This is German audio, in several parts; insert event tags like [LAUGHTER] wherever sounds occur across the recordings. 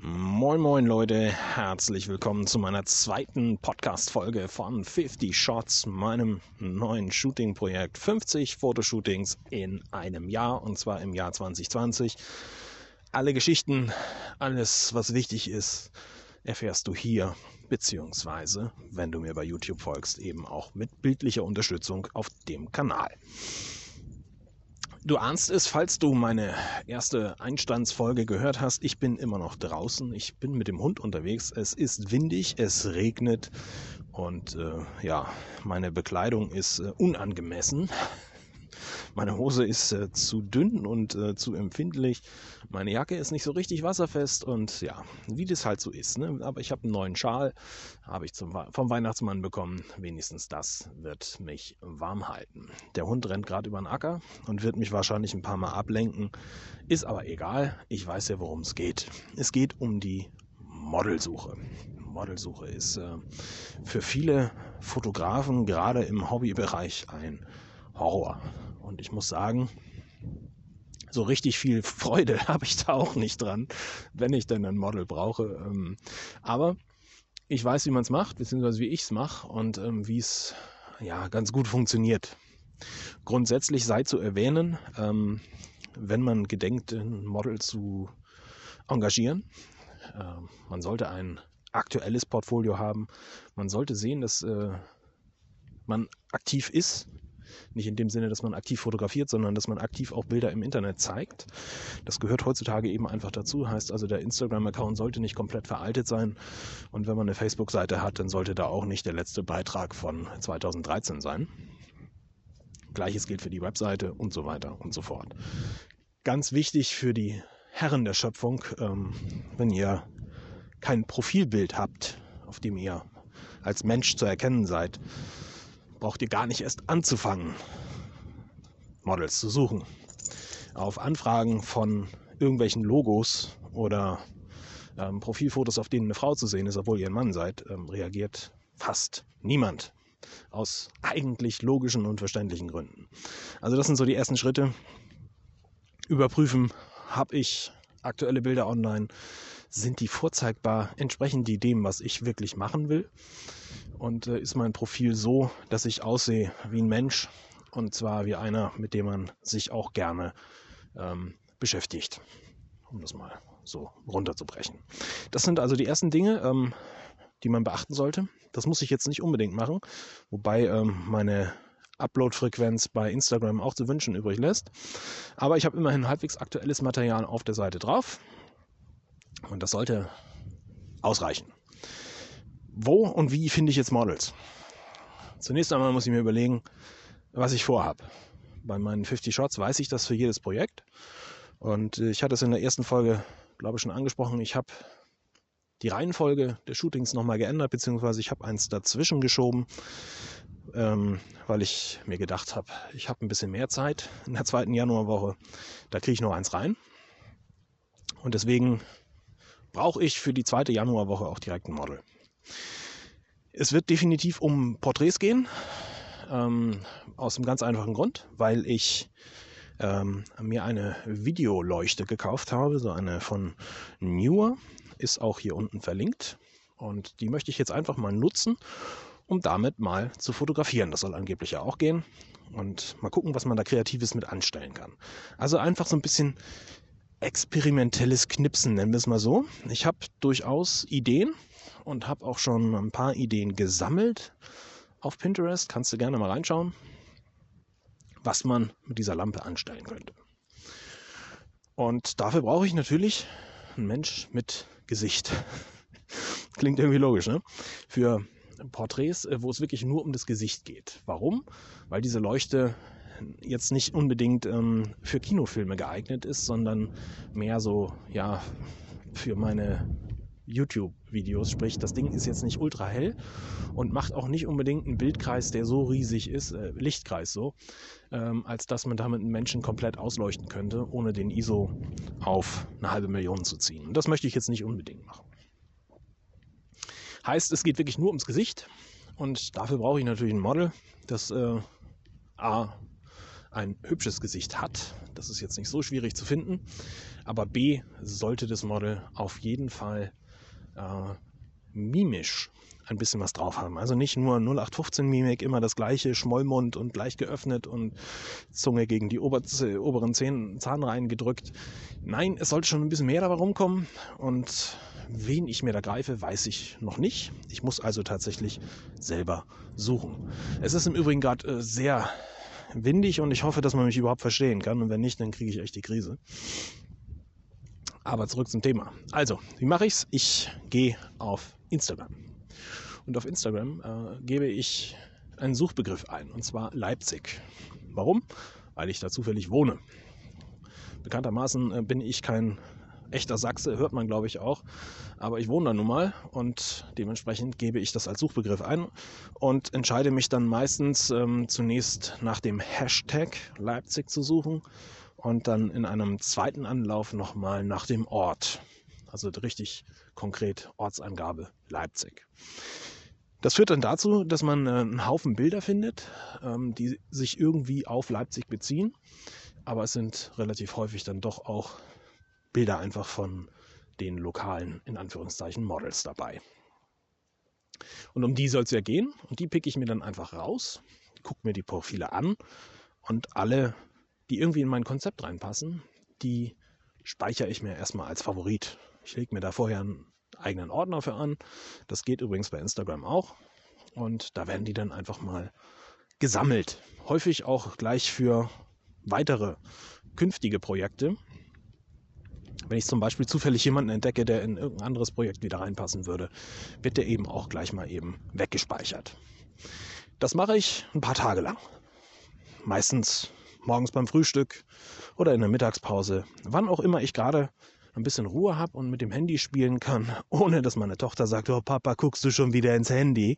Moin moin Leute, herzlich willkommen zu meiner zweiten Podcast-Folge von 50 Shots, meinem neuen Shooting-Projekt. 50 Fotoshootings in einem Jahr und zwar im Jahr 2020. Alle Geschichten, alles was wichtig ist, erfährst du hier, beziehungsweise, wenn du mir bei YouTube folgst, eben auch mit bildlicher Unterstützung auf dem Kanal. Du ahnst es, falls du meine erste Einstandsfolge gehört hast. Ich bin immer noch draußen. Ich bin mit dem Hund unterwegs. Es ist windig, es regnet und äh, ja, meine Bekleidung ist äh, unangemessen. Meine Hose ist äh, zu dünn und äh, zu empfindlich. Meine Jacke ist nicht so richtig wasserfest und ja, wie das halt so ist. Ne? Aber ich habe einen neuen Schal, habe ich zum, vom Weihnachtsmann bekommen. Wenigstens das wird mich warm halten. Der Hund rennt gerade über den Acker und wird mich wahrscheinlich ein paar Mal ablenken. Ist aber egal. Ich weiß ja, worum es geht. Es geht um die Modelsuche. Modelsuche ist äh, für viele Fotografen gerade im Hobbybereich ein Horror. Und ich muss sagen, so richtig viel [LAUGHS] Freude habe ich da auch nicht dran, wenn ich denn ein Model brauche. Ähm, aber ich weiß, wie man es macht, beziehungsweise wie ich es mache und ähm, wie es ja ganz gut funktioniert. Grundsätzlich sei zu erwähnen, ähm, wenn man gedenkt, ein Model zu engagieren, man sollte ein aktuelles Portfolio haben. Man sollte sehen, dass äh, man aktiv ist nicht in dem Sinne, dass man aktiv fotografiert, sondern dass man aktiv auch Bilder im Internet zeigt. Das gehört heutzutage eben einfach dazu. Heißt also, der Instagram-Account sollte nicht komplett veraltet sein. Und wenn man eine Facebook-Seite hat, dann sollte da auch nicht der letzte Beitrag von 2013 sein. Gleiches gilt für die Webseite und so weiter und so fort. Ganz wichtig für die Herren der Schöpfung, ähm, wenn ihr kein Profilbild habt, auf dem ihr als Mensch zu erkennen seid, braucht ihr gar nicht erst anzufangen, Models zu suchen. Auf Anfragen von irgendwelchen Logos oder ähm, Profilfotos, auf denen eine Frau zu sehen ist, obwohl ihr ein Mann seid, ähm, reagiert fast niemand. Aus eigentlich logischen und verständlichen Gründen. Also das sind so die ersten Schritte. Überprüfen, habe ich aktuelle Bilder online, sind die vorzeigbar, entsprechen die dem, was ich wirklich machen will und äh, ist mein Profil so, dass ich aussehe wie ein Mensch und zwar wie einer, mit dem man sich auch gerne ähm, beschäftigt, um das mal so runterzubrechen. Das sind also die ersten Dinge, ähm, die man beachten sollte. Das muss ich jetzt nicht unbedingt machen, wobei ähm, meine Upload-Frequenz bei Instagram auch zu wünschen übrig lässt. Aber ich habe immerhin halbwegs aktuelles Material auf der Seite drauf und das sollte ausreichen. Wo und wie finde ich jetzt Models? Zunächst einmal muss ich mir überlegen, was ich vorhabe. Bei meinen 50 Shots weiß ich das für jedes Projekt. Und äh, ich hatte es in der ersten Folge, glaube ich, schon angesprochen. Ich habe die Reihenfolge der Shootings nochmal geändert, beziehungsweise ich habe eins dazwischen geschoben, ähm, weil ich mir gedacht habe, ich habe ein bisschen mehr Zeit in der zweiten Januarwoche. Da kriege ich noch eins rein. Und deswegen brauche ich für die zweite Januarwoche auch direkt ein Model. Es wird definitiv um Porträts gehen, ähm, aus einem ganz einfachen Grund, weil ich ähm, mir eine Videoleuchte gekauft habe, so eine von Newer, ist auch hier unten verlinkt. Und die möchte ich jetzt einfach mal nutzen, um damit mal zu fotografieren. Das soll angeblich ja auch gehen. Und mal gucken, was man da Kreatives mit anstellen kann. Also einfach so ein bisschen experimentelles Knipsen, nennen wir es mal so. Ich habe durchaus Ideen und habe auch schon ein paar Ideen gesammelt auf Pinterest. Kannst du gerne mal reinschauen, was man mit dieser Lampe anstellen könnte. Und dafür brauche ich natürlich einen Mensch mit Gesicht. [LAUGHS] Klingt irgendwie logisch, ne? Für Porträts, äh, wo es wirklich nur um das Gesicht geht. Warum? Weil diese Leuchte jetzt nicht unbedingt ähm, für Kinofilme geeignet ist, sondern mehr so, ja, für meine YouTube-Videos. Sprich, das Ding ist jetzt nicht ultra hell und macht auch nicht unbedingt einen Bildkreis, der so riesig ist, äh, Lichtkreis so, ähm, als dass man damit einen Menschen komplett ausleuchten könnte, ohne den ISO auf eine halbe Million zu ziehen. Und das möchte ich jetzt nicht unbedingt machen. Heißt, es geht wirklich nur ums Gesicht und dafür brauche ich natürlich ein Model, das äh, A ein hübsches Gesicht hat. Das ist jetzt nicht so schwierig zu finden. Aber B sollte das Model auf jeden Fall äh, mimisch ein bisschen was drauf haben. Also nicht nur 0815-Mimik, immer das gleiche, Schmollmund und leicht geöffnet und Zunge gegen die Ober oberen Zahnreihen gedrückt. Nein, es sollte schon ein bisschen mehr dabei rumkommen und wen ich mir da greife, weiß ich noch nicht. Ich muss also tatsächlich selber suchen. Es ist im Übrigen gerade äh, sehr windig und ich hoffe, dass man mich überhaupt verstehen kann und wenn nicht, dann kriege ich echt die Krise. Aber zurück zum Thema. Also, wie mache ich's? Ich gehe auf Instagram. Und auf Instagram äh, gebe ich einen Suchbegriff ein, und zwar Leipzig. Warum? Weil ich da zufällig wohne. Bekanntermaßen äh, bin ich kein echter Sachse, hört man glaube ich auch. Aber ich wohne da nun mal und dementsprechend gebe ich das als Suchbegriff ein und entscheide mich dann meistens ähm, zunächst nach dem Hashtag Leipzig zu suchen und dann in einem zweiten Anlauf nochmal nach dem Ort. Also richtig konkret Ortsangabe Leipzig. Das führt dann dazu, dass man äh, einen Haufen Bilder findet, ähm, die sich irgendwie auf Leipzig beziehen. Aber es sind relativ häufig dann doch auch Bilder einfach von den lokalen, in Anführungszeichen, Models dabei. Und um die soll es ja gehen. Und die picke ich mir dann einfach raus, gucke mir die Profile an und alle, die irgendwie in mein Konzept reinpassen, die speichere ich mir erstmal als Favorit. Ich lege mir da vorher einen eigenen Ordner für an. Das geht übrigens bei Instagram auch. Und da werden die dann einfach mal gesammelt. Häufig auch gleich für weitere künftige Projekte. Wenn ich zum Beispiel zufällig jemanden entdecke, der in irgendein anderes Projekt wieder reinpassen würde, wird der eben auch gleich mal eben weggespeichert. Das mache ich ein paar Tage lang. Meistens morgens beim Frühstück oder in der Mittagspause, wann auch immer ich gerade ein bisschen Ruhe habe und mit dem Handy spielen kann, [LAUGHS] ohne dass meine Tochter sagt, oh Papa, guckst du schon wieder ins Handy.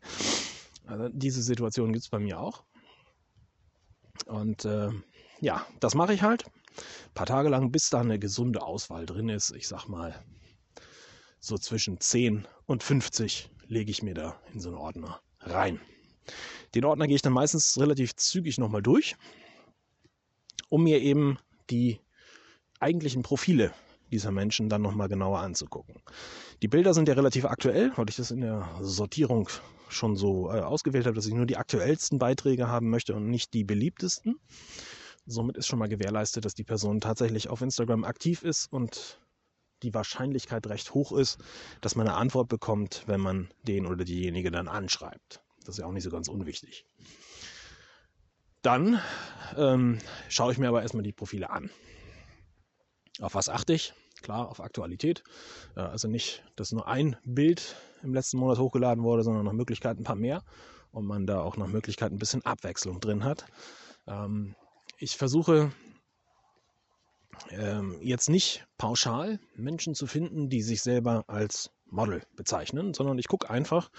Also diese Situation gibt es bei mir auch. Und äh, ja, das mache ich halt. Ein paar Tage lang, bis da eine gesunde Auswahl drin ist. Ich sag mal, so zwischen 10 und 50 lege ich mir da in so einen Ordner rein. Den Ordner gehe ich dann meistens relativ zügig nochmal durch, um mir eben die eigentlichen Profile dieser Menschen dann nochmal genauer anzugucken. Die Bilder sind ja relativ aktuell, weil ich das in der Sortierung schon so äh, ausgewählt habe, dass ich nur die aktuellsten Beiträge haben möchte und nicht die beliebtesten. Somit ist schon mal gewährleistet, dass die Person tatsächlich auf Instagram aktiv ist und die Wahrscheinlichkeit recht hoch ist, dass man eine Antwort bekommt, wenn man den oder diejenige dann anschreibt. Das ist ja auch nicht so ganz unwichtig. Dann ähm, schaue ich mir aber erstmal die Profile an. Auf was achte ich? Klar, auf Aktualität. Äh, also nicht, dass nur ein Bild im letzten Monat hochgeladen wurde, sondern nach Möglichkeit ein paar mehr und man da auch nach Möglichkeit ein bisschen Abwechslung drin hat. Ähm, ich versuche ähm, jetzt nicht pauschal Menschen zu finden, die sich selber als Model bezeichnen, sondern ich gucke einfach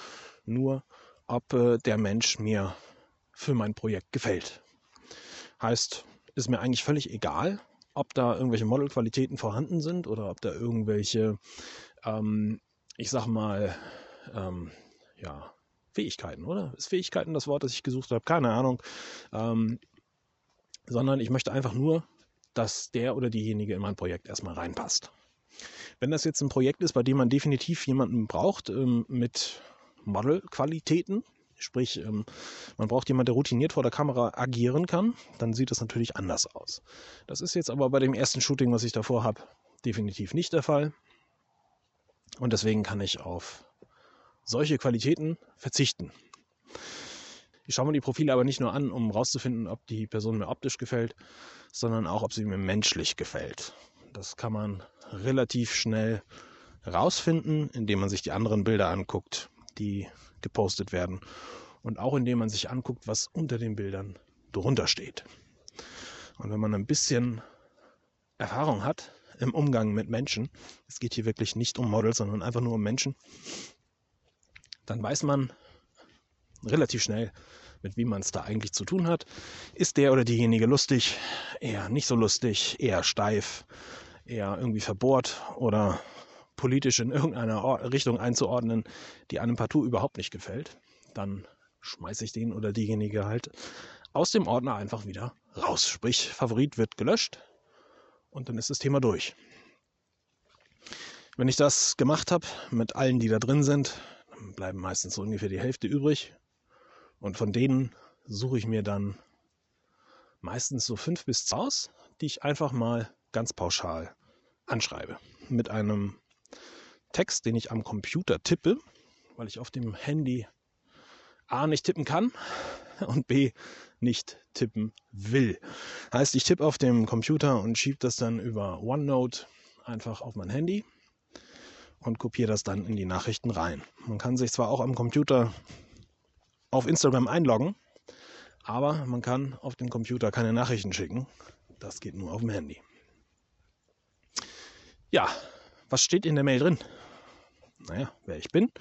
nur, ob äh, der Mensch mir für mein Projekt gefällt. Heißt, ist mir eigentlich völlig egal, ob da irgendwelche Modelqualitäten vorhanden sind oder ob da irgendwelche, ähm, ich sag mal, ähm, ja, Fähigkeiten, oder? Ist Fähigkeiten das Wort, das ich gesucht habe? Keine Ahnung. Ähm, sondern ich möchte einfach nur, dass der oder diejenige in mein Projekt erstmal reinpasst. Wenn das jetzt ein Projekt ist, bei dem man definitiv jemanden braucht ähm, mit Modelqualitäten, sprich ähm, man braucht jemanden, der routiniert vor der Kamera agieren kann, dann sieht das natürlich anders aus. Das ist jetzt aber bei dem ersten Shooting, was ich davor habe, definitiv nicht der Fall. Und deswegen kann ich auf solche Qualitäten verzichten. Ich schaue mir die Profile aber nicht nur an, um herauszufinden, ob die Person mir optisch gefällt, sondern auch, ob sie mir menschlich gefällt. Das kann man relativ schnell rausfinden, indem man sich die anderen Bilder anguckt, die gepostet werden. Und auch indem man sich anguckt, was unter den Bildern drunter steht. Und wenn man ein bisschen Erfahrung hat im Umgang mit Menschen, es geht hier wirklich nicht um Models, sondern einfach nur um Menschen, dann weiß man, relativ schnell, mit wem man es da eigentlich zu tun hat. Ist der oder diejenige lustig, eher nicht so lustig, eher steif, eher irgendwie verbohrt oder politisch in irgendeiner Richtung einzuordnen, die einem partout überhaupt nicht gefällt, dann schmeiße ich den oder diejenige halt aus dem Ordner einfach wieder raus. Sprich, Favorit wird gelöscht und dann ist das Thema durch. Wenn ich das gemacht habe mit allen, die da drin sind, dann bleiben meistens so ungefähr die Hälfte übrig. Und von denen suche ich mir dann meistens so fünf bis zehn aus, die ich einfach mal ganz pauschal anschreibe. Mit einem Text, den ich am Computer tippe, weil ich auf dem Handy A nicht tippen kann [LAUGHS] und B nicht tippen will. Heißt, ich tippe auf dem Computer und schiebe das dann über OneNote einfach auf mein Handy und kopiere das dann in die Nachrichten rein. Man kann sich zwar auch am Computer auf Instagram einloggen, aber man kann auf dem Computer keine Nachrichten schicken. Das geht nur auf dem Handy. Ja, was steht in der Mail drin? Naja, wer ich bin,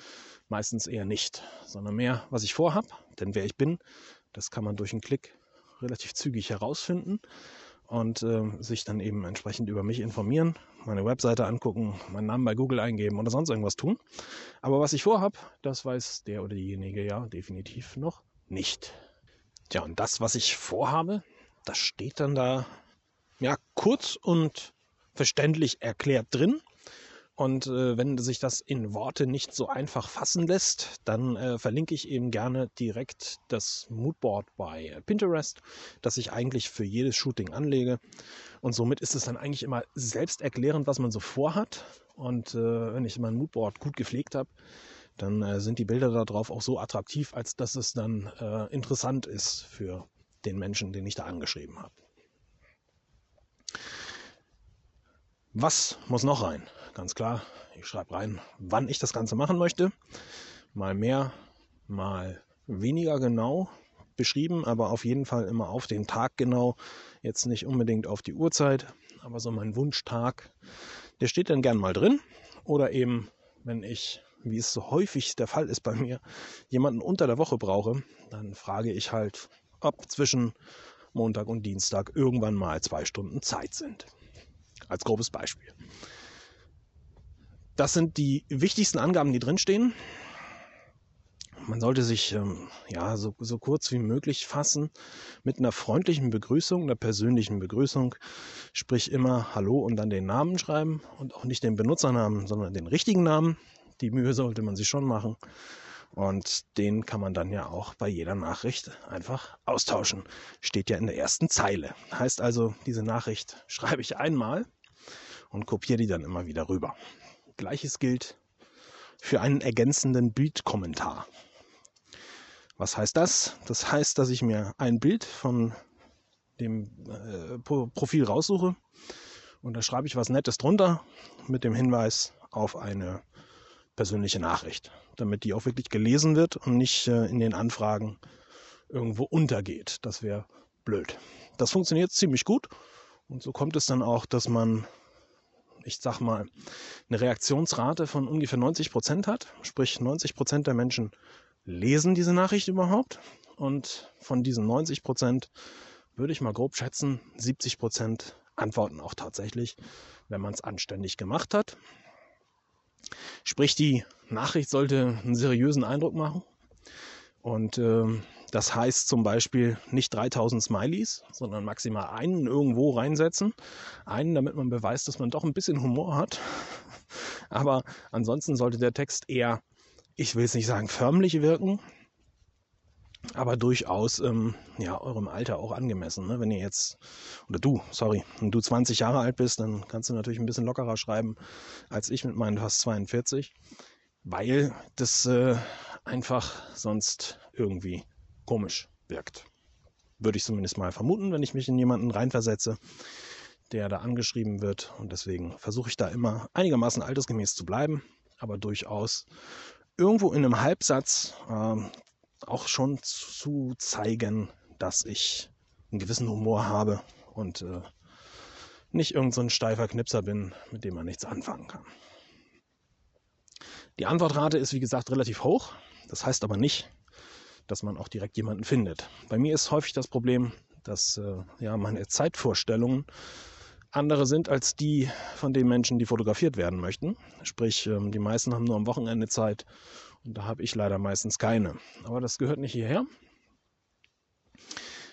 meistens eher nicht, sondern mehr, was ich vorhab. Denn wer ich bin, das kann man durch einen Klick relativ zügig herausfinden und äh, sich dann eben entsprechend über mich informieren, meine Webseite angucken, meinen Namen bei Google eingeben oder sonst irgendwas tun. Aber was ich vorhab, das weiß der oder diejenige ja definitiv noch nicht. Tja, und das, was ich vorhabe, das steht dann da ja kurz und verständlich erklärt drin. Und äh, wenn sich das in Worte nicht so einfach fassen lässt, dann äh, verlinke ich eben gerne direkt das Moodboard bei Pinterest, das ich eigentlich für jedes Shooting anlege. Und somit ist es dann eigentlich immer selbst erklärend, was man so vorhat. Und äh, wenn ich mein Moodboard gut gepflegt habe, dann äh, sind die Bilder darauf auch so attraktiv, als dass es dann äh, interessant ist für den Menschen, den ich da angeschrieben habe. Was muss noch rein? Ganz klar, ich schreibe rein, wann ich das Ganze machen möchte. Mal mehr, mal weniger genau beschrieben, aber auf jeden Fall immer auf den Tag genau. Jetzt nicht unbedingt auf die Uhrzeit, aber so mein Wunschtag, der steht dann gern mal drin. Oder eben, wenn ich, wie es so häufig der Fall ist bei mir, jemanden unter der Woche brauche, dann frage ich halt, ob zwischen Montag und Dienstag irgendwann mal zwei Stunden Zeit sind als grobes Beispiel. Das sind die wichtigsten Angaben, die drinstehen. Man sollte sich ähm, ja so, so kurz wie möglich fassen mit einer freundlichen Begrüßung, einer persönlichen Begrüßung. Sprich immer Hallo und dann den Namen schreiben und auch nicht den Benutzernamen, sondern den richtigen Namen. Die Mühe sollte man sich schon machen. Und den kann man dann ja auch bei jeder Nachricht einfach austauschen. Steht ja in der ersten Zeile. Heißt also, diese Nachricht schreibe ich einmal und kopiere die dann immer wieder rüber. Gleiches gilt für einen ergänzenden Bildkommentar. Was heißt das? Das heißt, dass ich mir ein Bild von dem äh, Profil raussuche und da schreibe ich was Nettes drunter mit dem Hinweis auf eine persönliche Nachricht, damit die auch wirklich gelesen wird und nicht äh, in den Anfragen irgendwo untergeht. Das wäre blöd. Das funktioniert ziemlich gut und so kommt es dann auch, dass man ich sag mal, eine Reaktionsrate von ungefähr 90 Prozent hat. Sprich, 90 Prozent der Menschen lesen diese Nachricht überhaupt. Und von diesen 90 Prozent würde ich mal grob schätzen, 70 Prozent antworten auch tatsächlich, wenn man es anständig gemacht hat. Sprich, die Nachricht sollte einen seriösen Eindruck machen. Und ähm, das heißt zum Beispiel nicht 3000 Smileys, sondern maximal einen irgendwo reinsetzen. Einen, damit man beweist, dass man doch ein bisschen Humor hat. [LAUGHS] Aber ansonsten sollte der Text eher, ich will es nicht sagen, förmlich wirken, aber durchaus ähm, ja, eurem Alter auch angemessen. Ne? Wenn ihr jetzt, oder du, sorry, wenn du 20 Jahre alt bist, dann kannst du natürlich ein bisschen lockerer schreiben als ich mit meinen fast 42, weil das äh, einfach sonst irgendwie komisch wirkt. Würde ich zumindest mal vermuten, wenn ich mich in jemanden reinversetze, der da angeschrieben wird. Und deswegen versuche ich da immer einigermaßen altersgemäß zu bleiben, aber durchaus irgendwo in einem Halbsatz äh, auch schon zu zeigen, dass ich einen gewissen Humor habe und äh, nicht irgendein so steifer Knipser bin, mit dem man nichts anfangen kann. Die Antwortrate ist, wie gesagt, relativ hoch. Das heißt aber nicht, dass man auch direkt jemanden findet. Bei mir ist häufig das Problem, dass äh, ja, meine Zeitvorstellungen andere sind als die von den Menschen, die fotografiert werden möchten. Sprich, ähm, die meisten haben nur am Wochenende Zeit und da habe ich leider meistens keine. Aber das gehört nicht hierher.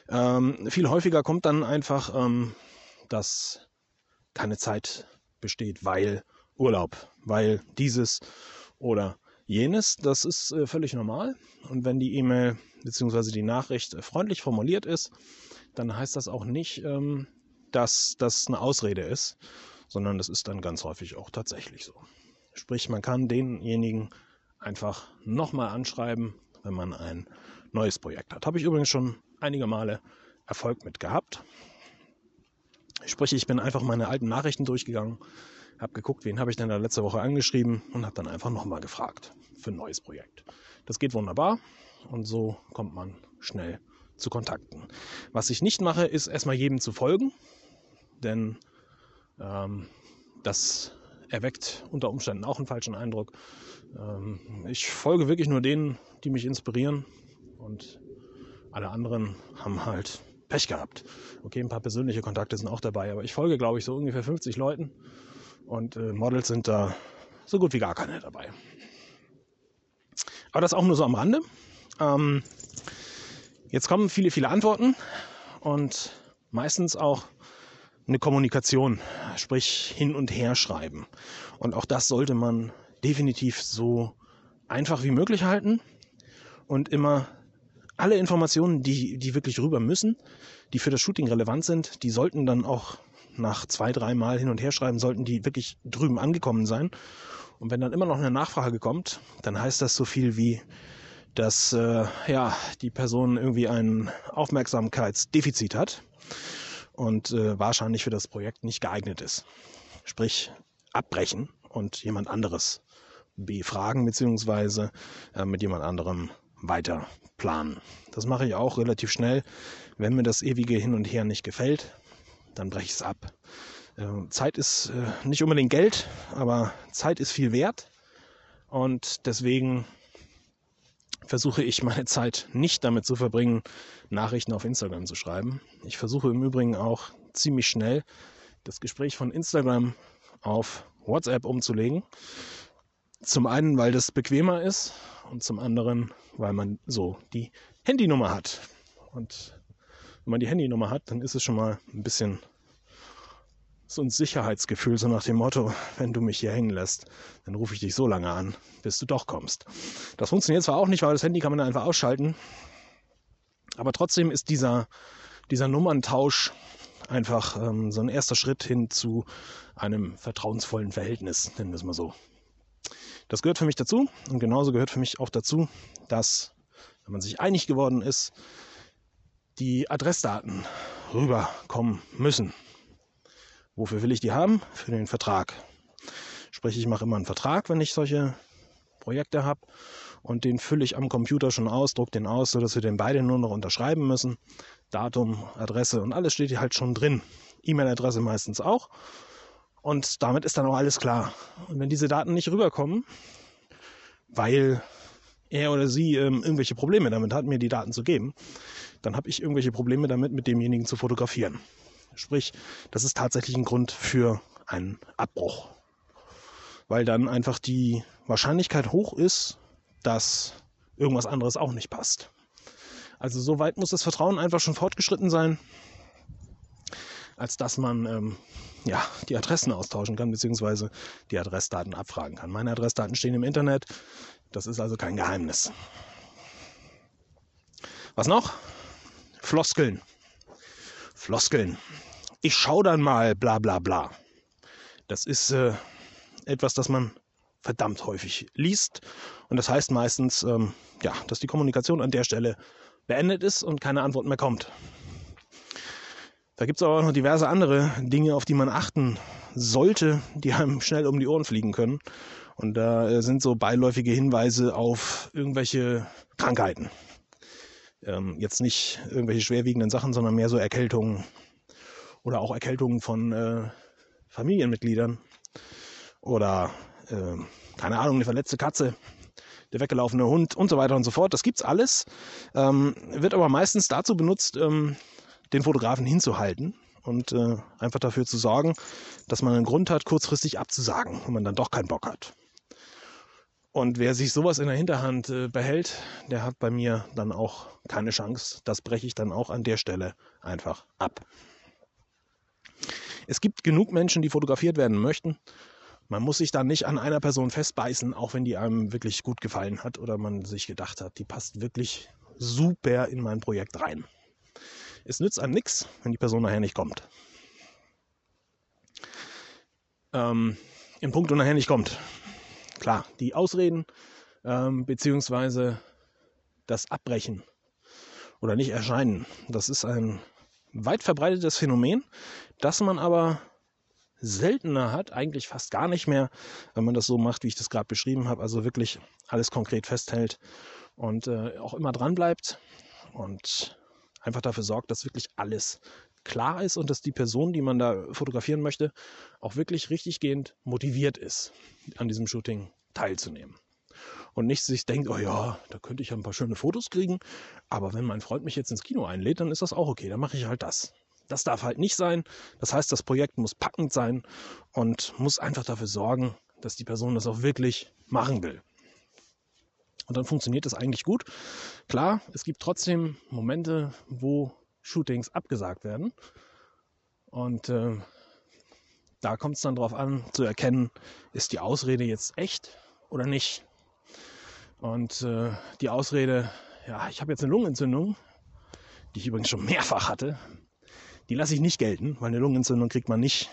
Ähm, viel häufiger kommt dann einfach, ähm, dass keine Zeit besteht, weil Urlaub, weil dieses oder jenes. Das ist äh, völlig normal. Und wenn die E-Mail bzw. die Nachricht äh, freundlich formuliert ist, dann heißt das auch nicht, ähm, dass das eine Ausrede ist, sondern das ist dann ganz häufig auch tatsächlich so. Sprich, man kann denjenigen einfach nochmal anschreiben, wenn man ein neues Projekt hat. Habe ich übrigens schon einige Male Erfolg mit gehabt. Sprich, ich bin einfach meine alten Nachrichten durchgegangen, habe geguckt, wen habe ich denn da letzte Woche angeschrieben und habe dann einfach nochmal gefragt für ein neues Projekt. Das geht wunderbar und so kommt man schnell zu Kontakten. Was ich nicht mache, ist erstmal jedem zu folgen, denn ähm, das erweckt unter Umständen auch einen falschen Eindruck. Ähm, ich folge wirklich nur denen, die mich inspirieren und alle anderen haben halt Pech gehabt. Okay, ein paar persönliche Kontakte sind auch dabei, aber ich folge, glaube ich, so ungefähr 50 Leuten und äh, Models sind da so gut wie gar keine dabei. Aber das auch nur so am Rande. Ähm, jetzt kommen viele, viele Antworten und meistens auch eine Kommunikation, sprich hin und her schreiben. Und auch das sollte man definitiv so einfach wie möglich halten und immer alle Informationen, die, die wirklich rüber müssen, die für das Shooting relevant sind, die sollten dann auch nach zwei, drei Mal hin und her schreiben, sollten die wirklich drüben angekommen sein. Und wenn dann immer noch eine Nachfrage kommt, dann heißt das so viel wie, dass äh, ja, die Person irgendwie ein Aufmerksamkeitsdefizit hat und äh, wahrscheinlich für das Projekt nicht geeignet ist. Sprich, abbrechen und jemand anderes befragen beziehungsweise äh, mit jemand anderem weiter planen. Das mache ich auch relativ schnell. Wenn mir das ewige Hin und Her nicht gefällt, dann breche ich es ab. Äh, Zeit ist äh, nicht unbedingt Geld, aber Zeit ist viel wert. Und deswegen versuche ich meine Zeit nicht damit zu verbringen, Nachrichten auf Instagram zu schreiben. Ich versuche im Übrigen auch ziemlich schnell das Gespräch von Instagram auf WhatsApp umzulegen. Zum einen, weil das bequemer ist und zum anderen, weil man so die Handynummer hat. Und wenn man die Handynummer hat, dann ist es schon mal ein bisschen so ein Sicherheitsgefühl, so nach dem Motto, wenn du mich hier hängen lässt, dann rufe ich dich so lange an, bis du doch kommst. Das funktioniert zwar auch nicht, weil das Handy kann man einfach ausschalten, aber trotzdem ist dieser, dieser Nummerntausch einfach ähm, so ein erster Schritt hin zu einem vertrauensvollen Verhältnis, nennen wir es mal so. Das gehört für mich dazu und genauso gehört für mich auch dazu, dass, wenn man sich einig geworden ist, die Adressdaten rüberkommen müssen. Wofür will ich die haben? Für den Vertrag. Sprich, ich mache immer einen Vertrag, wenn ich solche Projekte habe und den fülle ich am Computer schon aus, druck den aus, sodass wir den beide nur noch unterschreiben müssen. Datum, Adresse und alles steht hier halt schon drin. E-Mail-Adresse meistens auch. Und damit ist dann auch alles klar. Und wenn diese Daten nicht rüberkommen, weil er oder sie ähm, irgendwelche Probleme damit hat, mir die Daten zu geben, dann habe ich irgendwelche Probleme damit, mit demjenigen zu fotografieren. Sprich, das ist tatsächlich ein Grund für einen Abbruch. Weil dann einfach die Wahrscheinlichkeit hoch ist, dass irgendwas anderes auch nicht passt. Also so weit muss das Vertrauen einfach schon fortgeschritten sein, als dass man ähm, ja, die Adressen austauschen kann, beziehungsweise die Adressdaten abfragen kann. Meine Adressdaten stehen im Internet, das ist also kein Geheimnis. Was noch? Floskeln. Floskeln. Ich schau dann mal, bla bla bla. Das ist äh, etwas, das man verdammt häufig liest. Und das heißt meistens, ähm, ja, dass die Kommunikation an der Stelle beendet ist und keine Antwort mehr kommt. Da gibt es aber auch noch diverse andere Dinge, auf die man achten sollte, die einem schnell um die Ohren fliegen können. Und da äh, sind so beiläufige Hinweise auf irgendwelche Krankheiten. Ähm, jetzt nicht irgendwelche schwerwiegenden Sachen, sondern mehr so Erkältungen oder auch Erkältungen von äh, Familienmitgliedern oder äh, keine Ahnung, eine verletzte Katze, der weggelaufene Hund und so weiter und so fort. Das gibt's alles, ähm, wird aber meistens dazu benutzt, ähm, den Fotografen hinzuhalten und äh, einfach dafür zu sorgen, dass man einen Grund hat, kurzfristig abzusagen, wenn man dann doch keinen Bock hat. Und wer sich sowas in der Hinterhand äh, behält, der hat bei mir dann auch keine Chance. Das breche ich dann auch an der Stelle einfach ab. Es gibt genug Menschen, die fotografiert werden möchten. Man muss sich da nicht an einer Person festbeißen, auch wenn die einem wirklich gut gefallen hat oder man sich gedacht hat, die passt wirklich super in mein Projekt rein. Es nützt einem nichts, wenn die Person nachher nicht kommt. Ähm, Im Punkt und nachher nicht kommt. Klar, die Ausreden ähm, beziehungsweise das Abbrechen oder nicht erscheinen, das ist ein weit verbreitetes Phänomen, das man aber seltener hat, eigentlich fast gar nicht mehr, wenn man das so macht, wie ich das gerade beschrieben habe, also wirklich alles konkret festhält und äh, auch immer dran bleibt und einfach dafür sorgt, dass wirklich alles klar ist und dass die Person, die man da fotografieren möchte, auch wirklich richtiggehend motiviert ist, an diesem Shooting teilzunehmen. Und nicht sich denkt, oh ja, da könnte ich ja ein paar schöne Fotos kriegen, aber wenn mein Freund mich jetzt ins Kino einlädt, dann ist das auch okay, dann mache ich halt das. Das darf halt nicht sein. Das heißt, das Projekt muss packend sein und muss einfach dafür sorgen, dass die Person das auch wirklich machen will. Und dann funktioniert das eigentlich gut. Klar, es gibt trotzdem Momente, wo Shootings abgesagt werden. Und äh, da kommt es dann darauf an, zu erkennen, ist die Ausrede jetzt echt oder nicht. Und äh, die Ausrede, ja, ich habe jetzt eine Lungenentzündung, die ich übrigens schon mehrfach hatte, die lasse ich nicht gelten, weil eine Lungenentzündung kriegt man nicht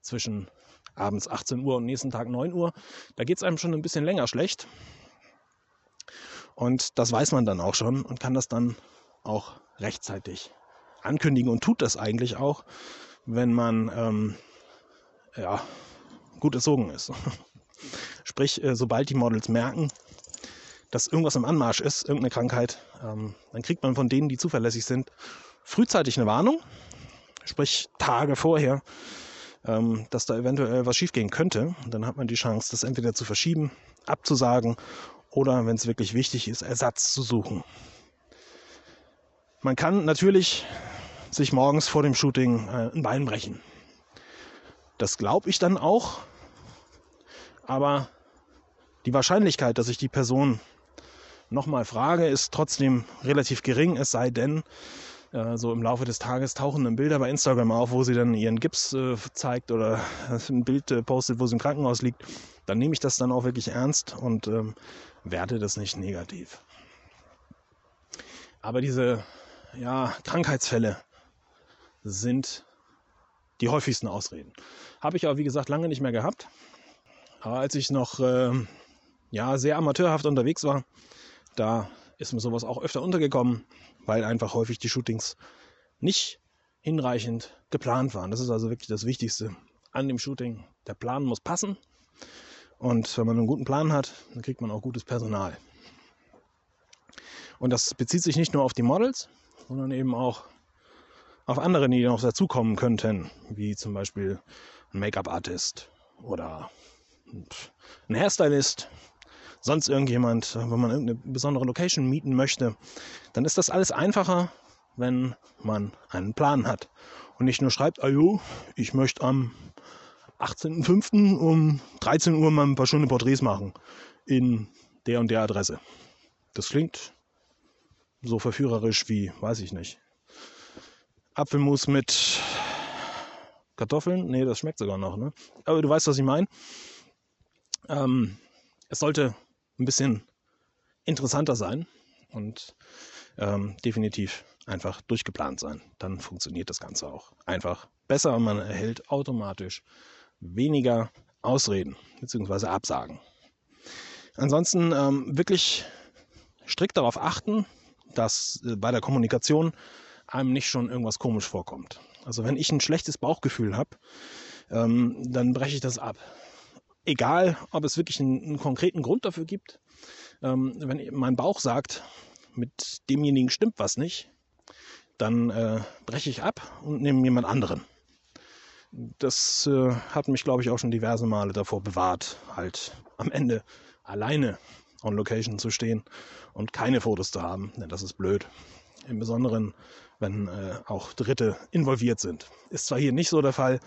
zwischen abends 18 Uhr und nächsten Tag 9 Uhr. Da geht es einem schon ein bisschen länger schlecht. Und das weiß man dann auch schon und kann das dann auch rechtzeitig ankündigen und tut das eigentlich auch, wenn man ähm, ja, gut erzogen ist. [LAUGHS] Sprich, äh, sobald die Models merken, dass irgendwas im Anmarsch ist, irgendeine Krankheit, ähm, dann kriegt man von denen, die zuverlässig sind, frühzeitig eine Warnung, sprich Tage vorher, ähm, dass da eventuell was schiefgehen könnte. dann hat man die Chance, das entweder zu verschieben, abzusagen oder, wenn es wirklich wichtig ist, Ersatz zu suchen. Man kann natürlich sich morgens vor dem Shooting äh, ein Bein brechen. Das glaube ich dann auch. Aber die Wahrscheinlichkeit, dass ich die Person nochmal frage, ist trotzdem relativ gering, es sei denn, äh, so im Laufe des Tages tauchen dann Bilder bei Instagram auf, wo sie dann ihren Gips äh, zeigt oder ein Bild äh, postet, wo sie im Krankenhaus liegt. Dann nehme ich das dann auch wirklich ernst und ähm, werte das nicht negativ. Aber diese ja, Krankheitsfälle sind die häufigsten Ausreden. Habe ich aber, wie gesagt, lange nicht mehr gehabt. Aber als ich noch äh, ja, sehr amateurhaft unterwegs war, da ist mir sowas auch öfter untergekommen, weil einfach häufig die Shootings nicht hinreichend geplant waren. Das ist also wirklich das Wichtigste an dem Shooting. Der Plan muss passen. Und wenn man einen guten Plan hat, dann kriegt man auch gutes Personal. Und das bezieht sich nicht nur auf die Models, sondern eben auch auf andere, die noch dazukommen könnten, wie zum Beispiel ein Make-up-Artist oder ein Hairstylist, sonst irgendjemand, wenn man irgendeine besondere Location mieten möchte, dann ist das alles einfacher, wenn man einen Plan hat und nicht nur schreibt, ajo, ich möchte am 18.05. um 13 Uhr mal ein paar schöne Porträts machen in der und der Adresse. Das klingt so verführerisch wie, weiß ich nicht, Apfelmus mit Kartoffeln. Nee, das schmeckt sogar noch, ne? Aber du weißt, was ich meine. Ähm, es sollte ein bisschen interessanter sein und ähm, definitiv einfach durchgeplant sein. Dann funktioniert das Ganze auch einfach besser und man erhält automatisch weniger Ausreden bzw. Absagen. Ansonsten ähm, wirklich strikt darauf achten, dass äh, bei der Kommunikation einem nicht schon irgendwas komisch vorkommt. Also wenn ich ein schlechtes Bauchgefühl habe, ähm, dann breche ich das ab. Egal, ob es wirklich einen, einen konkreten Grund dafür gibt. Ähm, wenn mein Bauch sagt, mit demjenigen stimmt was nicht, dann äh, breche ich ab und nehme jemand anderen. Das äh, hat mich, glaube ich, auch schon diverse Male davor bewahrt, halt am Ende alleine on Location zu stehen und keine Fotos zu haben, denn das ist blöd. Im Besonderen, wenn äh, auch Dritte involviert sind. Ist zwar hier nicht so der Fall,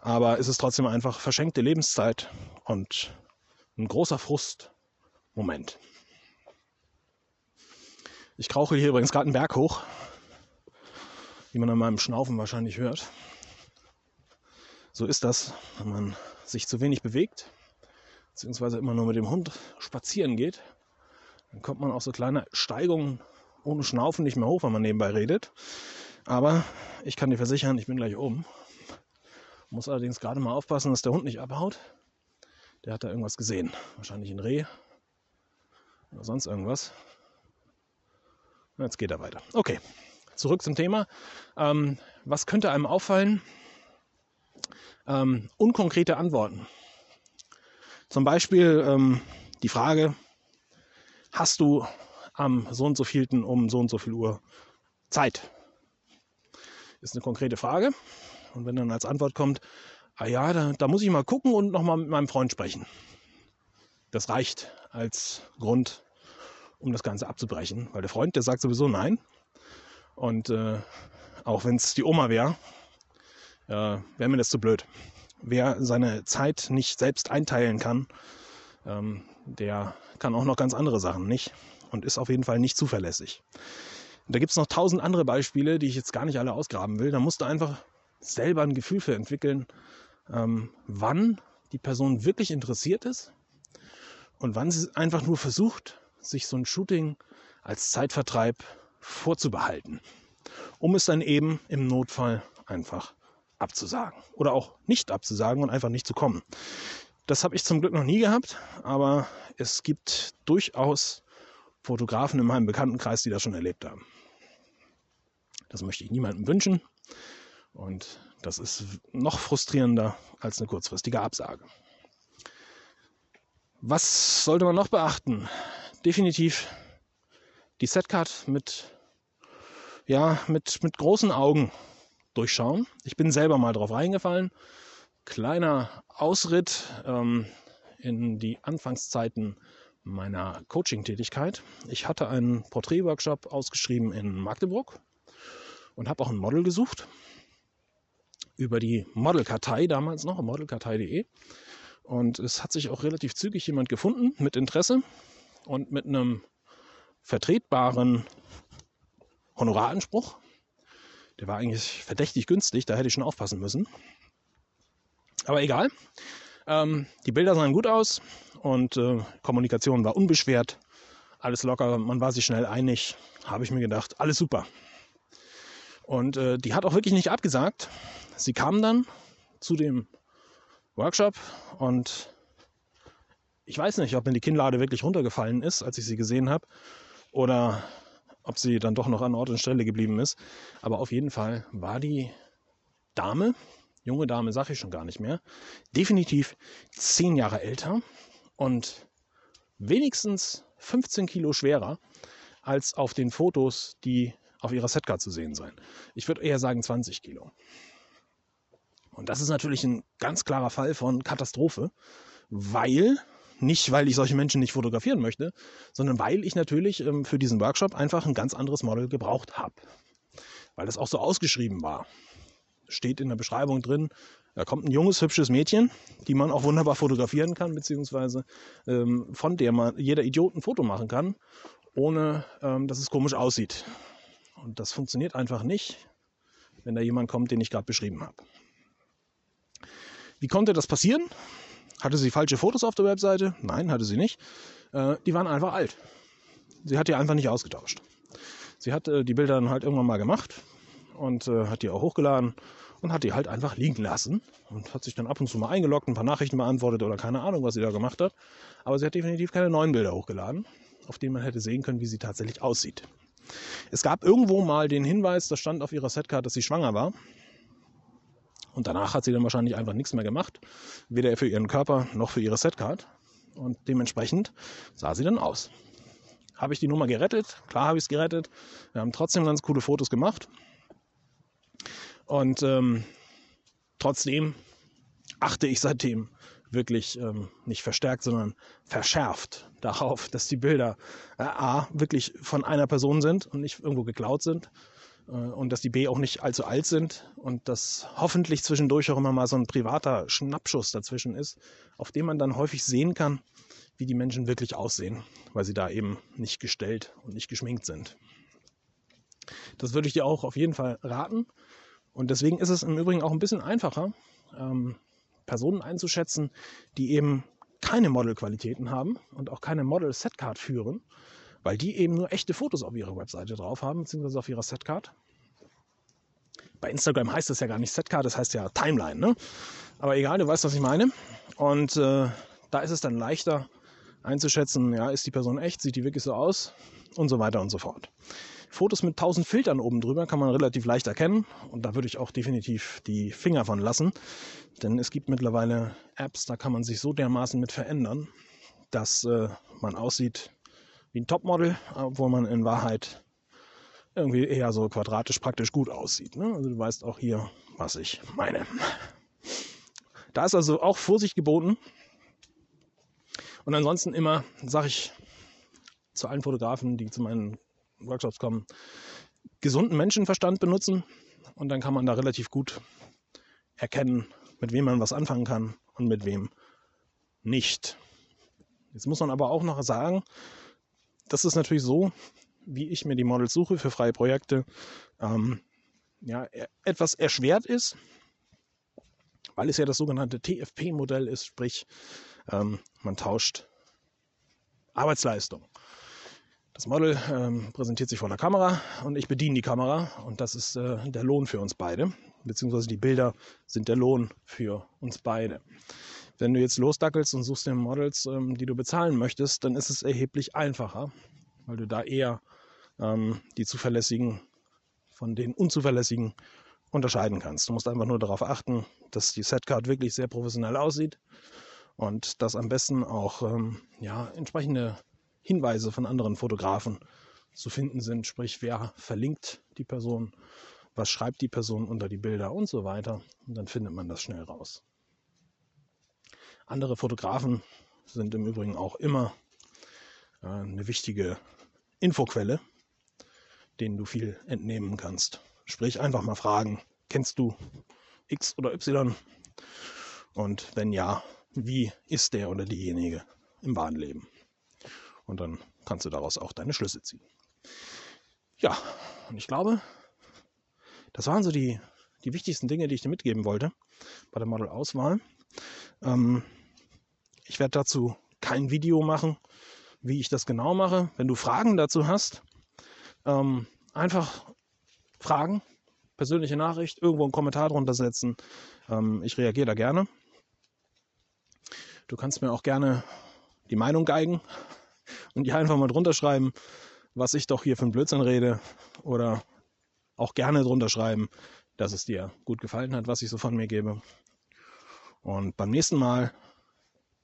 aber es ist trotzdem einfach verschenkte Lebenszeit und ein großer Frust Moment. Ich krauche hier übrigens gerade einen Berg hoch, wie man an meinem Schnaufen wahrscheinlich hört. So ist das, wenn man sich zu wenig bewegt, beziehungsweise immer nur mit dem Hund spazieren geht. Dann kommt man auf so kleine Steigungen ohne Schnaufen nicht mehr hoch, wenn man nebenbei redet. Aber ich kann dir versichern, ich bin gleich oben. Muss allerdings gerade mal aufpassen, dass der Hund nicht abhaut. Der hat da irgendwas gesehen. Wahrscheinlich ein Reh oder sonst irgendwas. Jetzt geht er weiter. Okay, zurück zum Thema. Ähm, was könnte einem auffallen? Ähm, unkonkrete Antworten. Zum Beispiel ähm, die Frage, hast du am so und so vielten um so und so viel Uhr Zeit? Ist eine konkrete Frage. Und wenn dann als Antwort kommt, ah ja, da, da muss ich mal gucken und nochmal mit meinem Freund sprechen. Das reicht als Grund, um das Ganze abzubrechen. Weil der Freund, der sagt sowieso nein. Und äh, auch wenn es die Oma wäre, äh, wäre mir das zu blöd. Wer seine Zeit nicht selbst einteilen kann, ähm, der kann auch noch ganz andere Sachen nicht und ist auf jeden Fall nicht zuverlässig. Und da gibt es noch tausend andere Beispiele, die ich jetzt gar nicht alle ausgraben will. Da musst du einfach selber ein Gefühl für entwickeln, ähm, wann die Person wirklich interessiert ist und wann sie einfach nur versucht, sich so ein Shooting als Zeitvertreib vorzubehalten, um es dann eben im Notfall einfach abzusagen oder auch nicht abzusagen und einfach nicht zu kommen. Das habe ich zum Glück noch nie gehabt, aber es gibt durchaus Fotografen in meinem Bekanntenkreis, die das schon erlebt haben. Das möchte ich niemandem wünschen und das ist noch frustrierender als eine kurzfristige Absage. Was sollte man noch beachten? definitiv die Setcard mit, ja, mit, mit großen Augen durchschauen. Ich bin selber mal drauf reingefallen. Kleiner Ausritt ähm, in die Anfangszeiten meiner Coaching-Tätigkeit. Ich hatte einen Porträtworkshop ausgeschrieben in Magdeburg und habe auch ein Model gesucht über die Modelkartei damals noch, modelkartei.de. Und es hat sich auch relativ zügig jemand gefunden mit Interesse und mit einem vertretbaren Honoraranspruch. Der war eigentlich verdächtig günstig, da hätte ich schon aufpassen müssen. Aber egal. Ähm, die Bilder sahen gut aus und äh, Kommunikation war unbeschwert. Alles locker, man war sich schnell einig. Habe ich mir gedacht, alles super. Und äh, die hat auch wirklich nicht abgesagt. Sie kam dann zu dem Workshop und ich weiß nicht, ob mir die Kinnlade wirklich runtergefallen ist, als ich sie gesehen habe, oder ob sie dann doch noch an Ort und Stelle geblieben ist. Aber auf jeden Fall war die Dame, junge Dame sage ich schon gar nicht mehr, definitiv zehn Jahre älter und wenigstens 15 Kilo schwerer als auf den Fotos, die auf ihrer Setcard zu sehen sein. Ich würde eher sagen 20 Kilo. Und das ist natürlich ein ganz klarer Fall von Katastrophe, weil nicht, weil ich solche Menschen nicht fotografieren möchte, sondern weil ich natürlich ähm, für diesen Workshop einfach ein ganz anderes Model gebraucht habe. Weil das auch so ausgeschrieben war. Steht in der Beschreibung drin, da kommt ein junges, hübsches Mädchen, die man auch wunderbar fotografieren kann, beziehungsweise ähm, von der man jeder Idiot ein Foto machen kann, ohne ähm, dass es komisch aussieht. Und das funktioniert einfach nicht, wenn da jemand kommt, den ich gerade beschrieben habe. Wie konnte das passieren? Hatte sie falsche Fotos auf der Webseite? Nein, hatte sie nicht. Äh, die waren einfach alt. Sie hat die einfach nicht ausgetauscht. Sie hat äh, die Bilder dann halt irgendwann mal gemacht und äh, hat die auch hochgeladen und hat die halt einfach liegen lassen und hat sich dann ab und zu mal eingeloggt, ein paar Nachrichten beantwortet oder keine Ahnung, was sie da gemacht hat. Aber sie hat definitiv keine neuen Bilder hochgeladen, auf denen man hätte sehen können, wie sie tatsächlich aussieht. Es gab irgendwo mal den Hinweis, das stand auf ihrer Setcard, dass sie schwanger war. Und danach hat sie dann wahrscheinlich einfach nichts mehr gemacht, weder für ihren Körper noch für ihre Setcard. Und dementsprechend sah sie dann aus. Habe ich die Nummer gerettet? Klar habe ich es gerettet. Wir haben trotzdem ganz coole Fotos gemacht. Und ähm, trotzdem achte ich seitdem wirklich ähm, nicht verstärkt, sondern verschärft darauf, dass die Bilder äh, A wirklich von einer Person sind und nicht irgendwo geklaut sind äh, und dass die B auch nicht allzu alt sind und dass hoffentlich zwischendurch auch immer mal so ein privater Schnappschuss dazwischen ist, auf dem man dann häufig sehen kann, wie die Menschen wirklich aussehen, weil sie da eben nicht gestellt und nicht geschminkt sind. Das würde ich dir auch auf jeden Fall raten. Und deswegen ist es im Übrigen auch ein bisschen einfacher, ähm, Personen einzuschätzen, die eben keine Modelqualitäten haben und auch keine Model-Setcard führen, weil die eben nur echte Fotos auf ihrer Webseite drauf haben, beziehungsweise auf ihrer Setcard. Bei Instagram heißt das ja gar nicht Setcard, das heißt ja Timeline. Ne? Aber egal, du weißt, was ich meine. Und äh, da ist es dann leichter einzuschätzen, ja, ist die Person echt, sieht die wirklich so aus und so weiter und so fort. Fotos mit 1000 Filtern oben drüber kann man relativ leicht erkennen und da würde ich auch definitiv die Finger von lassen, denn es gibt mittlerweile Apps, da kann man sich so dermaßen mit verändern, dass äh, man aussieht wie ein Topmodel, obwohl man in Wahrheit irgendwie eher so quadratisch praktisch gut aussieht. Ne? Also du weißt auch hier, was ich meine. Da ist also auch Vorsicht geboten. Und ansonsten immer sage ich zu allen Fotografen, die zu meinen Workshops kommen, gesunden Menschenverstand benutzen und dann kann man da relativ gut erkennen, mit wem man was anfangen kann und mit wem nicht. Jetzt muss man aber auch noch sagen, das ist natürlich so, wie ich mir die Models suche für freie Projekte, ähm, ja, e-, etwas erschwert ist, weil es ja das sogenannte TFP-Modell ist, sprich ähm, man tauscht Arbeitsleistung. Das Model ähm, präsentiert sich vor der Kamera und ich bediene die Kamera und das ist äh, der Lohn für uns beide, beziehungsweise die Bilder sind der Lohn für uns beide. Wenn du jetzt losdackelst und suchst dir Models, ähm, die du bezahlen möchtest, dann ist es erheblich einfacher, weil du da eher ähm, die zuverlässigen von den unzuverlässigen unterscheiden kannst. Du musst einfach nur darauf achten, dass die Setcard wirklich sehr professionell aussieht und dass am besten auch ähm, ja, entsprechende Hinweise von anderen Fotografen zu finden sind, sprich wer verlinkt die Person, was schreibt die Person unter die Bilder und so weiter. Und dann findet man das schnell raus. Andere Fotografen sind im Übrigen auch immer äh, eine wichtige Infoquelle, denen du viel entnehmen kannst. Sprich einfach mal fragen, kennst du X oder Y? Und wenn ja, wie ist der oder diejenige im wahren Leben? Und dann kannst du daraus auch deine Schlüsse ziehen. Ja, und ich glaube, das waren so die, die wichtigsten Dinge, die ich dir mitgeben wollte bei der Model-Auswahl. Ähm, ich werde dazu kein Video machen, wie ich das genau mache. Wenn du Fragen dazu hast, ähm, einfach fragen, persönliche Nachricht, irgendwo einen Kommentar drunter setzen. Ähm, ich reagiere da gerne. Du kannst mir auch gerne die Meinung geigen und die einfach mal drunter schreiben, was ich doch hier für einen Blödsinn rede. Oder auch gerne drunter schreiben, dass es dir gut gefallen hat, was ich so von mir gebe. Und beim nächsten Mal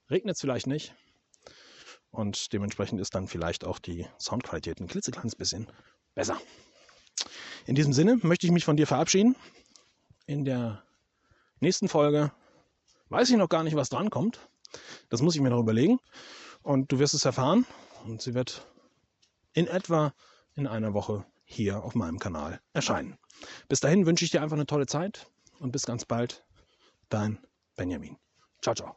regnet es vielleicht nicht. Und dementsprechend ist dann vielleicht auch die Soundqualität ein klitzekleines bisschen besser. In diesem Sinne möchte ich mich von dir verabschieden. In der nächsten Folge weiß ich noch gar nicht, was drankommt. Das muss ich mir noch überlegen. Und du wirst es erfahren. Und sie wird in etwa in einer Woche hier auf meinem Kanal erscheinen. Bis dahin wünsche ich dir einfach eine tolle Zeit und bis ganz bald. Dein Benjamin. Ciao, ciao.